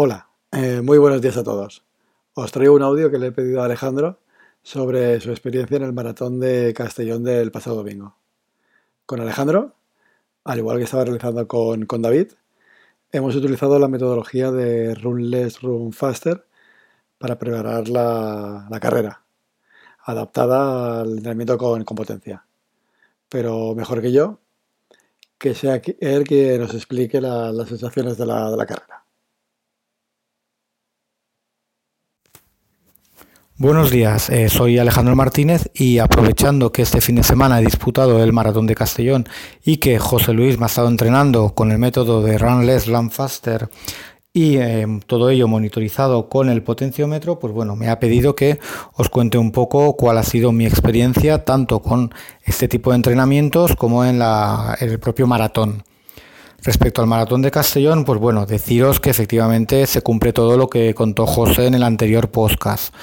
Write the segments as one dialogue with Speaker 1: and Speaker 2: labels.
Speaker 1: Hola, eh, muy buenos días a todos. Os traigo un audio que le he pedido a Alejandro sobre su experiencia en el maratón de Castellón del pasado domingo. Con Alejandro, al igual que estaba realizando con, David, hemos utilizado la metodología de Run Less, Run Faster para preparar la, carrera, adaptada al entrenamiento con, potencia. Pero mejor que yo, que sea él quien nos explique las sensaciones de la carrera.
Speaker 2: Buenos días, eh, soy Alejandro Martínez y aprovechando que este fin de semana he disputado el Maratón de Castellón y que José Luis me ha estado entrenando con el método de Run Less, Run Faster y eh, todo ello monitorizado con el potenciómetro, pues bueno, me ha pedido que os cuente un poco cuál ha sido mi experiencia tanto con este tipo de entrenamientos como en, en el propio maratón. Respecto al maratón de Castellón, pues bueno, deciros que efectivamente se cumple todo lo que contó José en el anterior podcast.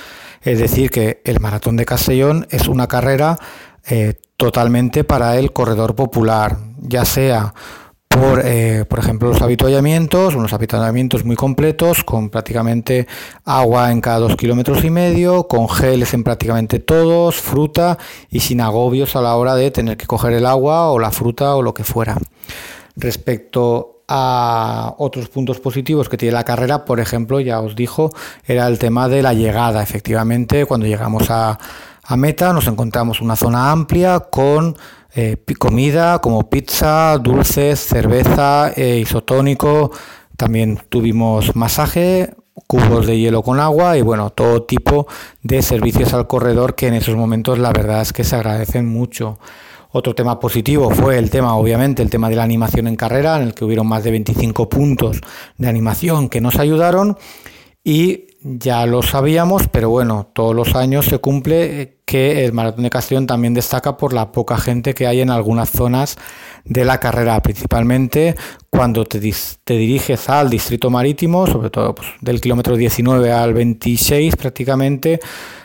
Speaker 2: Es decir, que el Maratón de Castellón es una carrera eh, totalmente para el corredor popular, ya sea por, eh, por ejemplo, los habituallamientos, unos habituallamientos muy completos, con prácticamente agua en cada dos kilómetros y medio, con geles en prácticamente todos, fruta y sin agobios a la hora de tener que coger el agua o la fruta o lo que fuera. Respecto a otros puntos positivos que tiene la carrera, por ejemplo, ya os dijo, era el tema de la llegada. Efectivamente, cuando llegamos a, meta nos encontramos una zona amplia con eh, comida como pizza, dulces, cerveza, eh, isotónico. También tuvimos masaje, cubos de hielo con agua y bueno, todo tipo de servicios al corredor que en esos momentos la verdad es que se agradecen mucho. Otro tema positivo fue el tema, obviamente, el tema de la animación en carrera, en el que hubieron más de 25 puntos de animación que nos ayudaron y ya lo sabíamos, pero bueno, todos los años se cumple que el Maratón de Castellón también destaca por la poca gente que hay en algunas zonas de la carrera, principalmente cuando te, diriges al distrito marítimo, sobre todo pues, del kilómetro 19 al 26 prácticamente,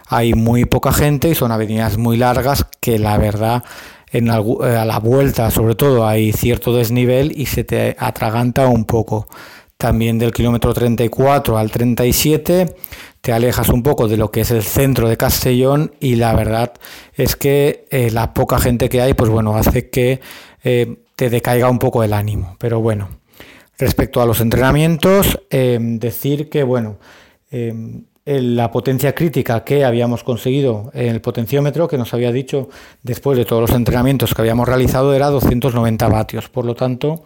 Speaker 2: hay muy poca gente y son avenidas muy largas que la verdad en eh, a la vuelta sobre todo hay cierto desnivel y se te atraganta un poco. También del kilómetro 34 al 37 te alejas un poco de lo que es el centro de Castellón y la verdad es que eh, la poca gente que hay pues bueno hace que eh, te decaiga un poco el ánimo. Pero bueno, respecto a los entrenamientos, decir que bueno, la potencia crítica que habíamos conseguido en el potenciómetro, que nos había dicho después de todos los entrenamientos que habíamos realizado, era 290 vatios. Por lo tanto,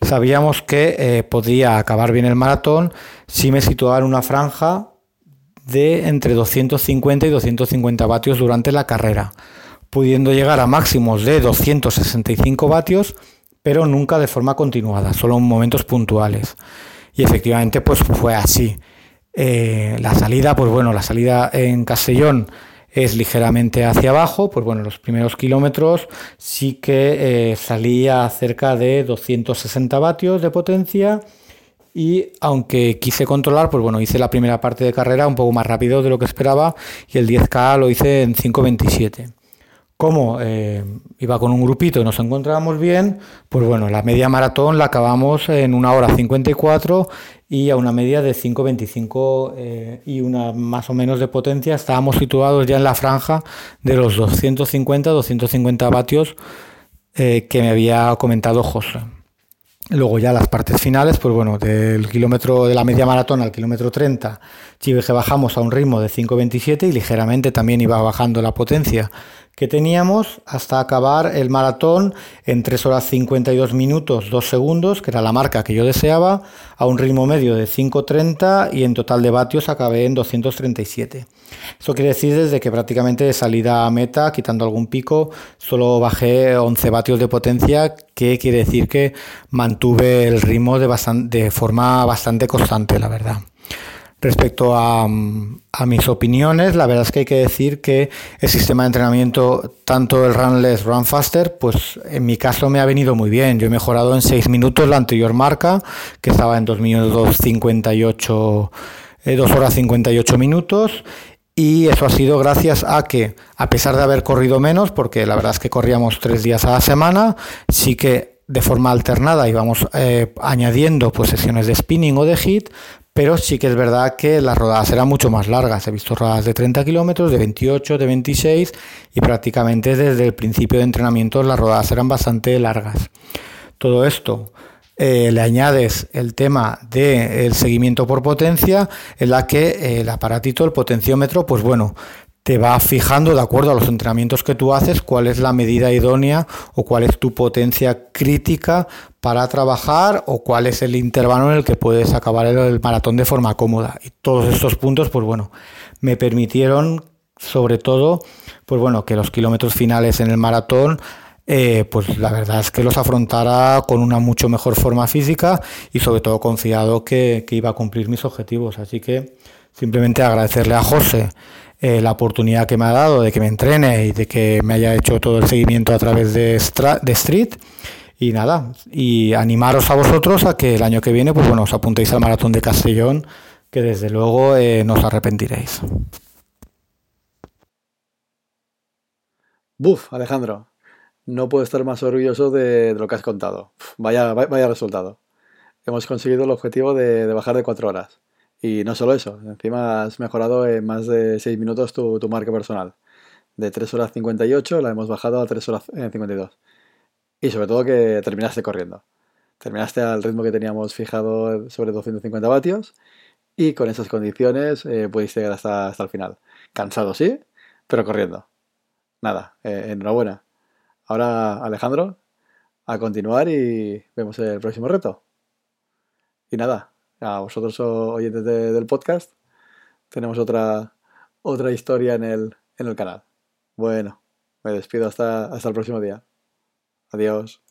Speaker 2: sabíamos que eh, podría acabar bien el maratón si me situaba en una franja de entre 250 y 250 vatios durante la carrera, pudiendo llegar a máximos de 265 vatios, pero nunca de forma continuada, solo en momentos puntuales. Y efectivamente, pues fue así. Eh, la salida, pues bueno, la salida en Castellón es ligeramente hacia abajo, pues bueno, los primeros kilómetros sí que eh, salía cerca de 260 vatios de potencia y aunque quise controlar, pues bueno, hice la primera parte de carrera un poco más rápido de lo que esperaba y el 10K lo hice en 5.27 como eh, iba con un grupito y nos encontrábamos bien, pues bueno, la media maratón la acabamos en una hora 54 y a una media de 5.25 eh, y una más o menos de potencia. Estábamos situados ya en la franja de los 250-250 vatios eh, que me había comentado José. Luego ya las partes finales, pues bueno, del kilómetro de la media maratón al kilómetro 30, que bajamos a un ritmo de 5.27 y ligeramente también iba bajando la potencia que teníamos hasta acabar el maratón en 3 horas 52 minutos 2 segundos, que era la marca que yo deseaba, a un ritmo medio de 5.30 y en total de vatios acabé en 237. Eso quiere decir desde que prácticamente de salida a meta, quitando algún pico, solo bajé 11 vatios de potencia, que quiere decir que mantuve el ritmo de, forma bastante constante, la verdad. Respecto a, mis opiniones, la verdad es que hay que decir que el sistema de entrenamiento, tanto el Run Less, Run Faster, pues en mi caso me ha venido muy bien. Yo he mejorado en 6 minutos la anterior marca, que estaba en 2 minutos 58, 2 horas 58 minutos. Y eso ha sido gracias a que, a pesar de haber corrido menos, porque la verdad es que corríamos tres días a la semana, sí que de forma alternada íbamos eh, añadiendo pues, sesiones de spinning o de hit pero sí que es verdad que las rodadas eran mucho más largas. He visto rodadas de 30 kilómetros, de 28, de 26 y prácticamente desde el principio de entrenamiento las rodadas eran bastante largas. Todo esto eh, le añades el tema del seguimiento por potencia, en la que el aparatito, el potenciómetro, pues bueno, te va fijando de acuerdo a los entrenamientos que tú haces cuál es la medida idónea o cuál es tu potencia crítica para trabajar o cuál es el intervalo en el que puedes acabar el, maratón de forma cómoda. Y todos estos puntos, pues bueno, me permitieron sobre todo, pues bueno, que los kilómetros finales en el maratón eh, pues la verdad es que los afrontara con una mucho mejor forma física y sobre todo confiado que, que iba a cumplir mis objetivos. Así que simplemente agradecerle a José eh, la oportunidad que me ha dado de que me entrene y de que me haya hecho todo el seguimiento a través de, de Street. Y nada, y animaros a vosotros a que el año que viene, pues bueno, os apuntéis al maratón de Castellón, que desde luego eh, no os arrepentiréis.
Speaker 1: Buf, Alejandro, no puedo estar más orgulloso de, lo que has contado. vaya, vaya resultado. Hemos conseguido el objetivo de bajar de cuatro horas. Y no solo eso, encima has mejorado en más de 6 minutos tu, marca personal. De 3 horas 58 la hemos bajado a 3 horas 52. Y sobre todo que terminaste corriendo. Terminaste al ritmo que teníamos fijado sobre 250 vatios y con esas condiciones eh, pudiste llegar hasta, hasta el final. Cansado, sí, pero corriendo. Nada, eh, enhorabuena. Ahora, Alejandro, a continuar y vemos el próximo reto. Y nada, a vosotros oyentes del podcast, tenemos otra, otra historia en el, en el canal. Bueno, me despido hasta, hasta el próximo día. Adiós.